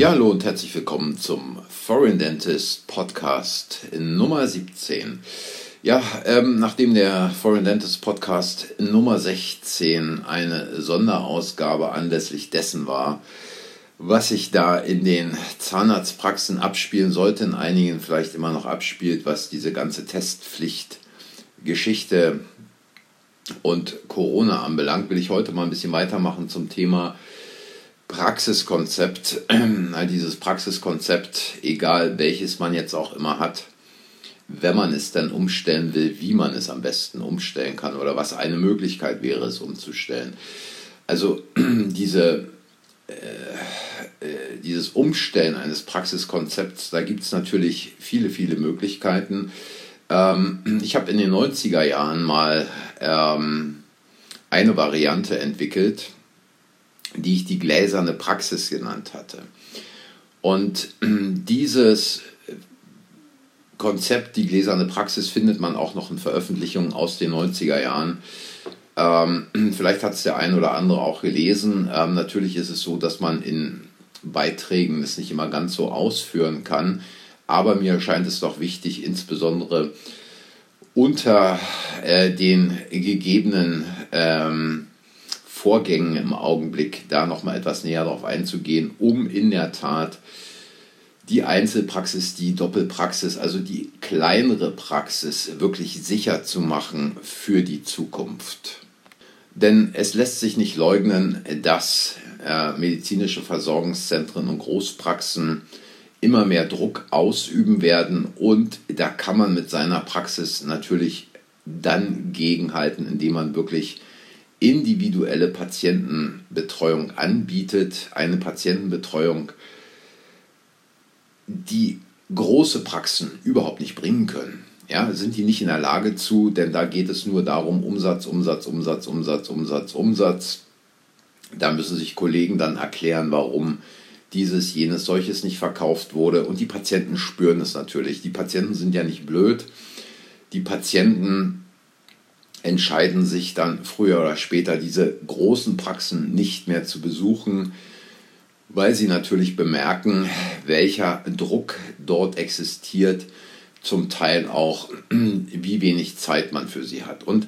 Ja, hallo und herzlich willkommen zum Foreign Dentist Podcast Nummer 17. Ja, ähm, nachdem der Foreign Dentist Podcast Nummer 16 eine Sonderausgabe anlässlich dessen war, was sich da in den Zahnarztpraxen abspielen sollte, in einigen vielleicht immer noch abspielt, was diese ganze Testpflichtgeschichte und Corona anbelangt, will ich heute mal ein bisschen weitermachen zum Thema Praxiskonzept, dieses Praxiskonzept, egal welches man jetzt auch immer hat, wenn man es dann umstellen will, wie man es am besten umstellen kann oder was eine Möglichkeit wäre, es umzustellen. Also diese, äh, äh, dieses Umstellen eines Praxiskonzepts, da gibt es natürlich viele, viele Möglichkeiten. Ähm, ich habe in den 90er Jahren mal ähm, eine Variante entwickelt, die ich die gläserne Praxis genannt hatte. Und dieses Konzept, die gläserne Praxis, findet man auch noch in Veröffentlichungen aus den 90er Jahren. Ähm, vielleicht hat es der ein oder andere auch gelesen. Ähm, natürlich ist es so, dass man in Beiträgen es nicht immer ganz so ausführen kann. Aber mir scheint es doch wichtig, insbesondere unter äh, den gegebenen ähm, Vorgängen im Augenblick da nochmal etwas näher darauf einzugehen, um in der Tat die Einzelpraxis, die Doppelpraxis, also die kleinere Praxis wirklich sicher zu machen für die Zukunft. Denn es lässt sich nicht leugnen, dass äh, medizinische Versorgungszentren und Großpraxen immer mehr Druck ausüben werden und da kann man mit seiner Praxis natürlich dann gegenhalten, indem man wirklich individuelle Patientenbetreuung anbietet, eine Patientenbetreuung, die große Praxen überhaupt nicht bringen können. Ja, sind die nicht in der Lage zu, denn da geht es nur darum, Umsatz, Umsatz, Umsatz, Umsatz, Umsatz, Umsatz. Da müssen sich Kollegen dann erklären, warum dieses, jenes, solches nicht verkauft wurde. Und die Patienten spüren es natürlich. Die Patienten sind ja nicht blöd. Die Patienten entscheiden sich dann früher oder später diese großen Praxen nicht mehr zu besuchen, weil sie natürlich bemerken, welcher Druck dort existiert, zum Teil auch, wie wenig Zeit man für sie hat. Und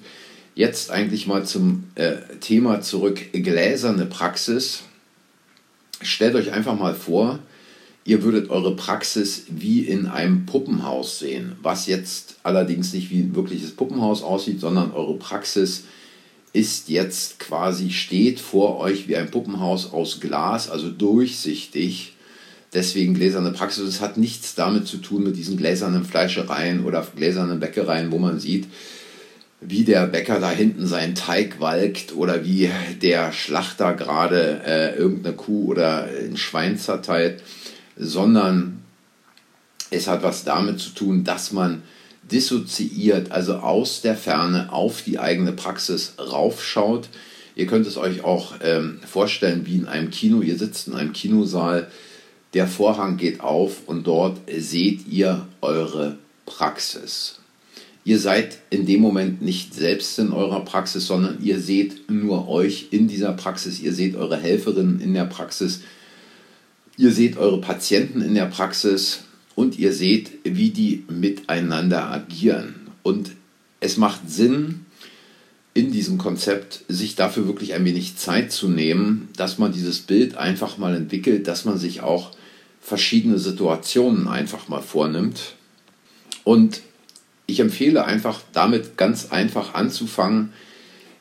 jetzt eigentlich mal zum äh, Thema zurück, gläserne Praxis. Stellt euch einfach mal vor, Ihr würdet eure Praxis wie in einem Puppenhaus sehen, was jetzt allerdings nicht wie ein wirkliches Puppenhaus aussieht, sondern eure Praxis ist jetzt quasi, steht vor euch wie ein Puppenhaus aus Glas, also durchsichtig. Deswegen gläserne Praxis. Es hat nichts damit zu tun mit diesen gläsernen Fleischereien oder gläsernen Bäckereien, wo man sieht, wie der Bäcker da hinten seinen Teig walkt oder wie der Schlachter gerade äh, irgendeine Kuh oder ein Schwein zerteilt sondern es hat was damit zu tun, dass man dissoziiert, also aus der Ferne auf die eigene Praxis raufschaut. Ihr könnt es euch auch ähm, vorstellen wie in einem Kino. Ihr sitzt in einem Kinosaal, der Vorhang geht auf und dort seht ihr eure Praxis. Ihr seid in dem Moment nicht selbst in eurer Praxis, sondern ihr seht nur euch in dieser Praxis. Ihr seht eure Helferinnen in der Praxis. Ihr seht eure Patienten in der Praxis und ihr seht, wie die miteinander agieren. Und es macht Sinn, in diesem Konzept sich dafür wirklich ein wenig Zeit zu nehmen, dass man dieses Bild einfach mal entwickelt, dass man sich auch verschiedene Situationen einfach mal vornimmt. Und ich empfehle einfach damit ganz einfach anzufangen,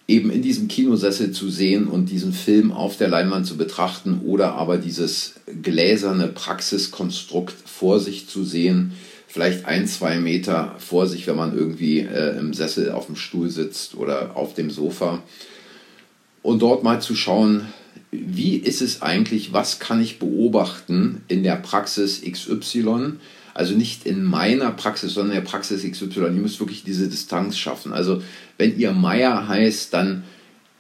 eben in diesem Kinosessel zu sehen und diesen Film auf der Leinwand zu betrachten oder aber dieses gläserne Praxiskonstrukt vor sich zu sehen, vielleicht ein, zwei Meter vor sich, wenn man irgendwie äh, im Sessel auf dem Stuhl sitzt oder auf dem Sofa. Und dort mal zu schauen, wie ist es eigentlich, was kann ich beobachten in der Praxis XY, also nicht in meiner Praxis, sondern in der Praxis XY. Ihr müsst wirklich diese Distanz schaffen. Also wenn ihr Meier heißt, dann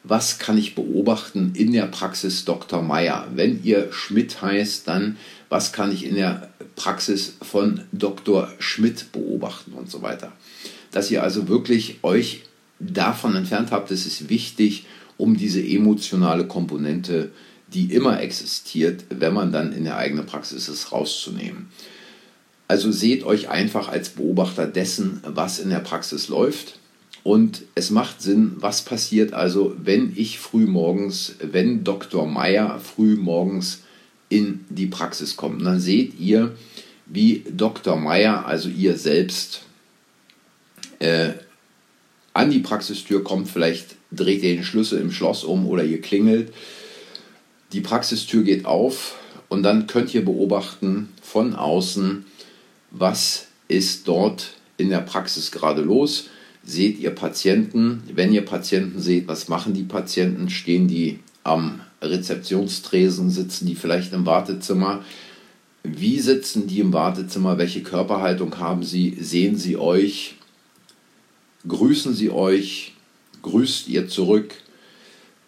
was kann ich beobachten in der Praxis Dr. Meier? Wenn ihr Schmidt heißt, dann was kann ich in der Praxis von Dr. Schmidt beobachten und so weiter. Dass ihr also wirklich euch davon entfernt habt, das ist wichtig, um diese emotionale Komponente die immer existiert, wenn man dann in der eigenen Praxis ist, rauszunehmen. Also seht euch einfach als Beobachter dessen, was in der Praxis läuft. Und es macht Sinn, was passiert also, wenn ich früh morgens, wenn Dr. Meyer früh morgens in die Praxis kommt. Und dann seht ihr, wie Dr. Meyer, also ihr selbst, äh, an die Praxistür kommt. Vielleicht dreht ihr den Schlüssel im Schloss um oder ihr klingelt. Die Praxistür geht auf und dann könnt ihr beobachten von außen, was ist dort in der Praxis gerade los. Seht ihr Patienten? Wenn ihr Patienten seht, was machen die Patienten? Stehen die am Rezeptionstresen? Sitzen die vielleicht im Wartezimmer? Wie sitzen die im Wartezimmer? Welche Körperhaltung haben sie? Sehen sie euch? Grüßen sie euch? Grüßt ihr zurück?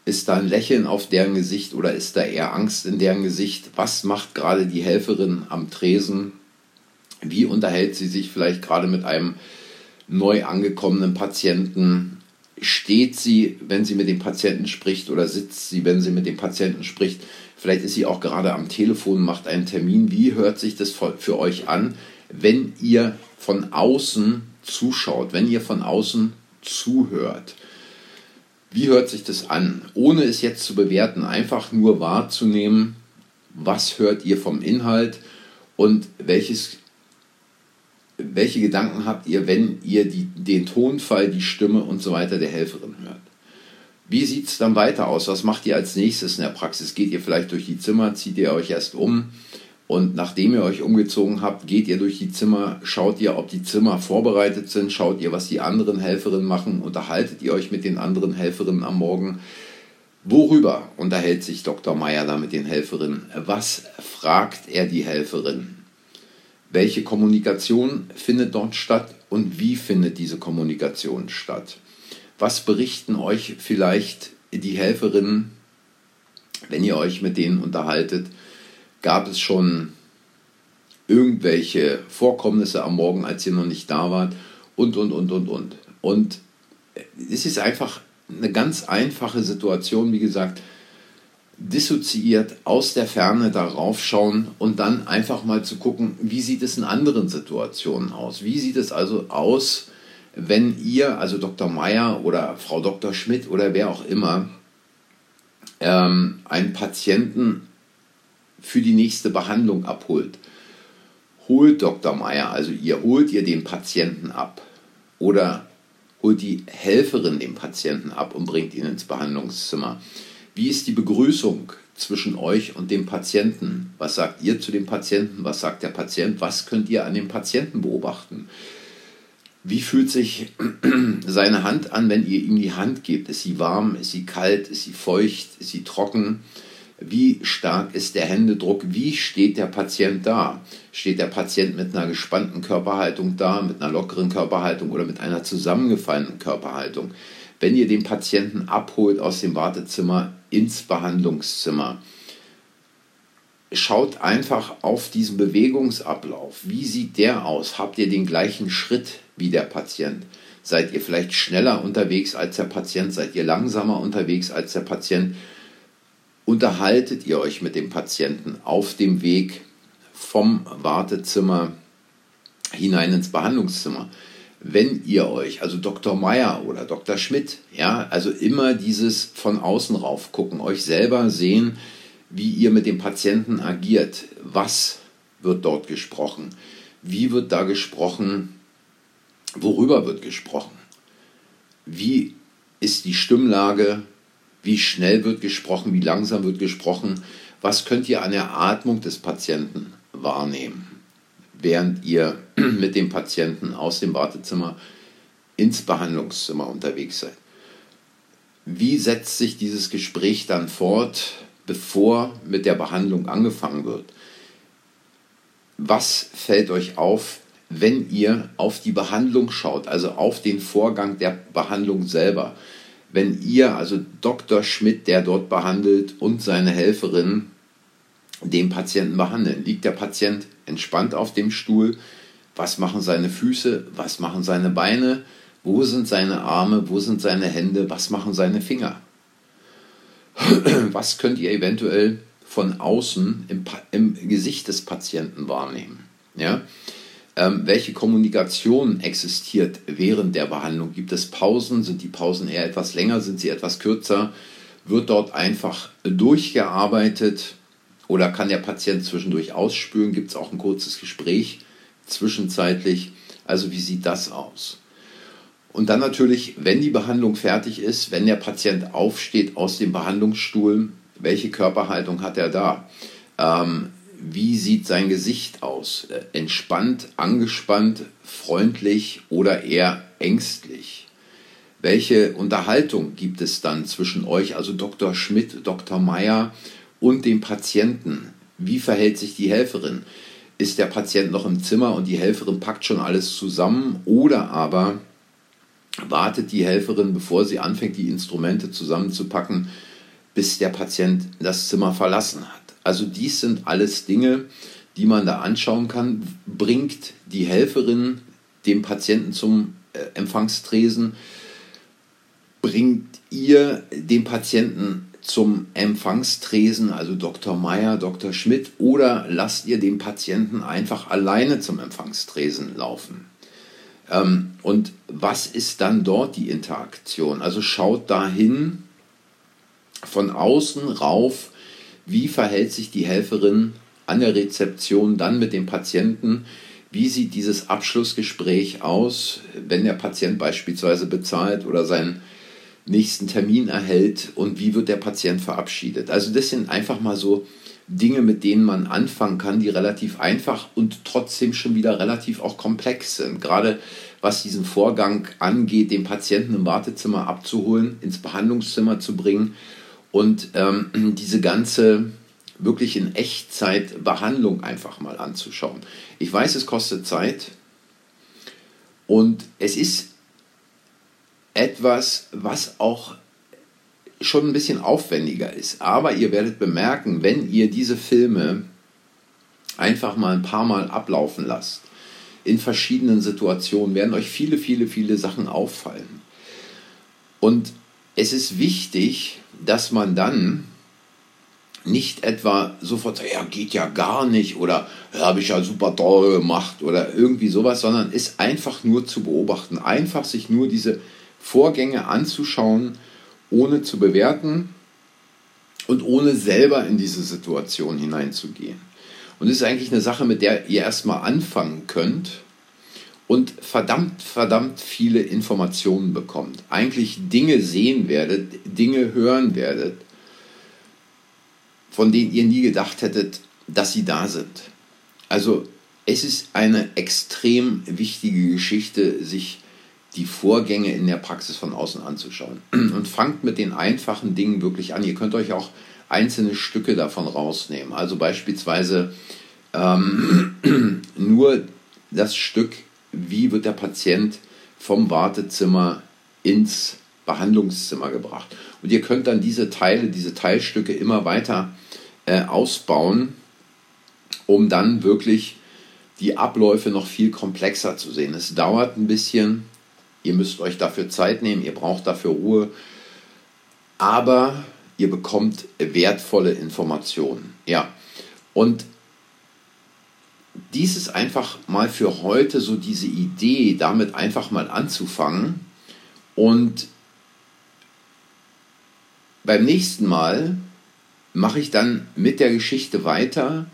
Ist da ein Lächeln auf deren Gesicht oder ist da eher Angst in deren Gesicht? Was macht gerade die Helferin am Tresen? Wie unterhält sie sich vielleicht gerade mit einem neu angekommenen Patienten? Steht sie, wenn sie mit dem Patienten spricht oder sitzt sie, wenn sie mit dem Patienten spricht? Vielleicht ist sie auch gerade am Telefon, macht einen Termin. Wie hört sich das für euch an, wenn ihr von außen zuschaut, wenn ihr von außen zuhört? Wie hört sich das an? Ohne es jetzt zu bewerten, einfach nur wahrzunehmen, was hört ihr vom Inhalt und welches, welche Gedanken habt ihr, wenn ihr die, den Tonfall, die Stimme und so weiter der Helferin hört. Wie sieht es dann weiter aus? Was macht ihr als nächstes in der Praxis? Geht ihr vielleicht durch die Zimmer, zieht ihr euch erst um? Und nachdem ihr euch umgezogen habt, geht ihr durch die Zimmer, schaut ihr, ob die Zimmer vorbereitet sind, schaut ihr, was die anderen Helferinnen machen, unterhaltet ihr euch mit den anderen Helferinnen am Morgen. Worüber unterhält sich Dr. Meyer da mit den Helferinnen? Was fragt er die Helferin? Welche Kommunikation findet dort statt und wie findet diese Kommunikation statt? Was berichten euch vielleicht die Helferinnen, wenn ihr euch mit denen unterhaltet? gab es schon irgendwelche Vorkommnisse am Morgen, als ihr noch nicht da wart und, und, und, und, und. Und es ist einfach eine ganz einfache Situation, wie gesagt, dissoziiert aus der Ferne darauf schauen und dann einfach mal zu gucken, wie sieht es in anderen Situationen aus? Wie sieht es also aus, wenn ihr, also Dr. Meyer oder Frau Dr. Schmidt oder wer auch immer, ähm, einen Patienten für die nächste Behandlung abholt. Holt Dr. Meyer, also ihr holt ihr den Patienten ab oder holt die Helferin den Patienten ab und bringt ihn ins Behandlungszimmer. Wie ist die Begrüßung zwischen euch und dem Patienten? Was sagt ihr zu dem Patienten? Was sagt der Patient? Was könnt ihr an dem Patienten beobachten? Wie fühlt sich seine Hand an, wenn ihr ihm die Hand gebt? Ist sie warm? Ist sie kalt? Ist sie feucht? Ist sie trocken? Wie stark ist der Händedruck? Wie steht der Patient da? Steht der Patient mit einer gespannten Körperhaltung da, mit einer lockeren Körperhaltung oder mit einer zusammengefallenen Körperhaltung? Wenn ihr den Patienten abholt aus dem Wartezimmer ins Behandlungszimmer, schaut einfach auf diesen Bewegungsablauf. Wie sieht der aus? Habt ihr den gleichen Schritt wie der Patient? Seid ihr vielleicht schneller unterwegs als der Patient? Seid ihr langsamer unterwegs als der Patient? unterhaltet ihr euch mit dem Patienten auf dem Weg vom Wartezimmer hinein ins Behandlungszimmer. Wenn ihr euch, also Dr. Meyer oder Dr. Schmidt, ja, also immer dieses von außen rauf gucken, euch selber sehen, wie ihr mit dem Patienten agiert. Was wird dort gesprochen? Wie wird da gesprochen? Worüber wird gesprochen? Wie ist die Stimmlage? Wie schnell wird gesprochen? Wie langsam wird gesprochen? Was könnt ihr an der Atmung des Patienten wahrnehmen, während ihr mit dem Patienten aus dem Wartezimmer ins Behandlungszimmer unterwegs seid? Wie setzt sich dieses Gespräch dann fort, bevor mit der Behandlung angefangen wird? Was fällt euch auf, wenn ihr auf die Behandlung schaut, also auf den Vorgang der Behandlung selber? wenn ihr, also Dr. Schmidt, der dort behandelt, und seine Helferin den Patienten behandeln. Liegt der Patient entspannt auf dem Stuhl? Was machen seine Füße? Was machen seine Beine? Wo sind seine Arme? Wo sind seine Hände? Was machen seine Finger? was könnt ihr eventuell von außen im, im Gesicht des Patienten wahrnehmen? Ja? Ähm, welche Kommunikation existiert während der Behandlung? Gibt es Pausen? Sind die Pausen eher etwas länger? Sind sie etwas kürzer? Wird dort einfach durchgearbeitet? Oder kann der Patient zwischendurch ausspüren? Gibt es auch ein kurzes Gespräch zwischenzeitlich? Also wie sieht das aus? Und dann natürlich, wenn die Behandlung fertig ist, wenn der Patient aufsteht aus dem Behandlungsstuhl, welche Körperhaltung hat er da? Ähm, wie sieht sein Gesicht aus? Äh, entspannt, angespannt, freundlich oder eher ängstlich? Welche Unterhaltung gibt es dann zwischen euch, also Dr. Schmidt, Dr. Meyer und dem Patienten? Wie verhält sich die Helferin? Ist der Patient noch im Zimmer und die Helferin packt schon alles zusammen oder aber wartet die Helferin, bevor sie anfängt, die Instrumente zusammenzupacken, bis der Patient das Zimmer verlassen hat. Also dies sind alles Dinge, die man da anschauen kann. Bringt die Helferin den Patienten zum äh, Empfangstresen? Bringt ihr den Patienten zum Empfangstresen, also Dr. Meyer, Dr. Schmidt, oder lasst ihr den Patienten einfach alleine zum Empfangstresen laufen? Ähm, und was ist dann dort die Interaktion? Also schaut dahin von außen rauf, wie verhält sich die Helferin an der Rezeption dann mit dem Patienten, wie sieht dieses Abschlussgespräch aus, wenn der Patient beispielsweise bezahlt oder seinen nächsten Termin erhält und wie wird der Patient verabschiedet. Also das sind einfach mal so Dinge, mit denen man anfangen kann, die relativ einfach und trotzdem schon wieder relativ auch komplex sind. Gerade was diesen Vorgang angeht, den Patienten im Wartezimmer abzuholen, ins Behandlungszimmer zu bringen und ähm, diese ganze wirklich in Echtzeit Behandlung einfach mal anzuschauen. Ich weiß, es kostet Zeit und es ist etwas, was auch schon ein bisschen aufwendiger ist. Aber ihr werdet bemerken, wenn ihr diese Filme einfach mal ein paar Mal ablaufen lasst, in verschiedenen Situationen, werden euch viele, viele, viele Sachen auffallen. Und es ist wichtig, dass man dann nicht etwa sofort sagt, ja, geht ja gar nicht oder habe ich ja super toll gemacht oder irgendwie sowas, sondern ist einfach nur zu beobachten, einfach sich nur diese Vorgänge anzuschauen ohne zu bewerten und ohne selber in diese Situation hineinzugehen. Und das ist eigentlich eine Sache, mit der ihr erstmal anfangen könnt und verdammt, verdammt viele Informationen bekommt. Eigentlich Dinge sehen werdet, Dinge hören werdet, von denen ihr nie gedacht hättet, dass sie da sind. Also es ist eine extrem wichtige Geschichte, sich die Vorgänge in der Praxis von außen anzuschauen. Und fangt mit den einfachen Dingen wirklich an. Ihr könnt euch auch einzelne Stücke davon rausnehmen. Also beispielsweise ähm, nur das Stück, wie wird der Patient vom Wartezimmer ins Behandlungszimmer gebracht. Und ihr könnt dann diese Teile, diese Teilstücke immer weiter äh, ausbauen, um dann wirklich die Abläufe noch viel komplexer zu sehen. Es dauert ein bisschen, Ihr müsst euch dafür Zeit nehmen, ihr braucht dafür Ruhe, aber ihr bekommt wertvolle Informationen. Ja, und dies ist einfach mal für heute so diese Idee, damit einfach mal anzufangen. Und beim nächsten Mal mache ich dann mit der Geschichte weiter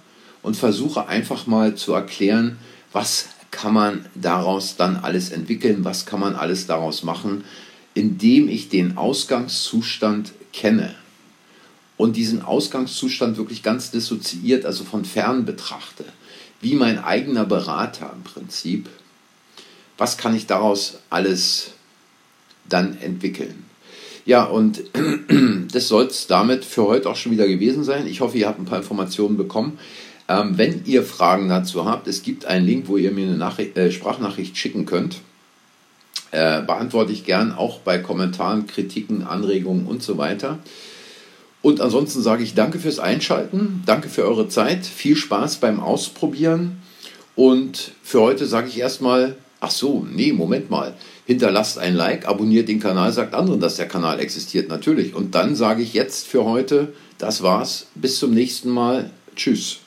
und versuche einfach mal zu erklären, was kann man daraus dann alles entwickeln, was kann man alles daraus machen, indem ich den Ausgangszustand kenne und diesen Ausgangszustand wirklich ganz dissoziiert, also von fern betrachte, wie mein eigener Berater im Prinzip, was kann ich daraus alles dann entwickeln. Ja, und das soll es damit für heute auch schon wieder gewesen sein. Ich hoffe, ihr habt ein paar Informationen bekommen. Ähm, wenn ihr Fragen dazu habt, es gibt einen Link, wo ihr mir eine Nachricht, äh, Sprachnachricht schicken könnt. Äh, beantworte ich gern auch bei Kommentaren, Kritiken, Anregungen und so weiter. Und ansonsten sage ich danke fürs Einschalten, danke für eure Zeit, viel Spaß beim Ausprobieren und für heute sage ich erstmal Ach so, nee, Moment mal. Hinterlasst ein Like, abonniert den Kanal, sagt anderen, dass der Kanal existiert, natürlich. Und dann sage ich jetzt für heute, das war's. Bis zum nächsten Mal. Tschüss.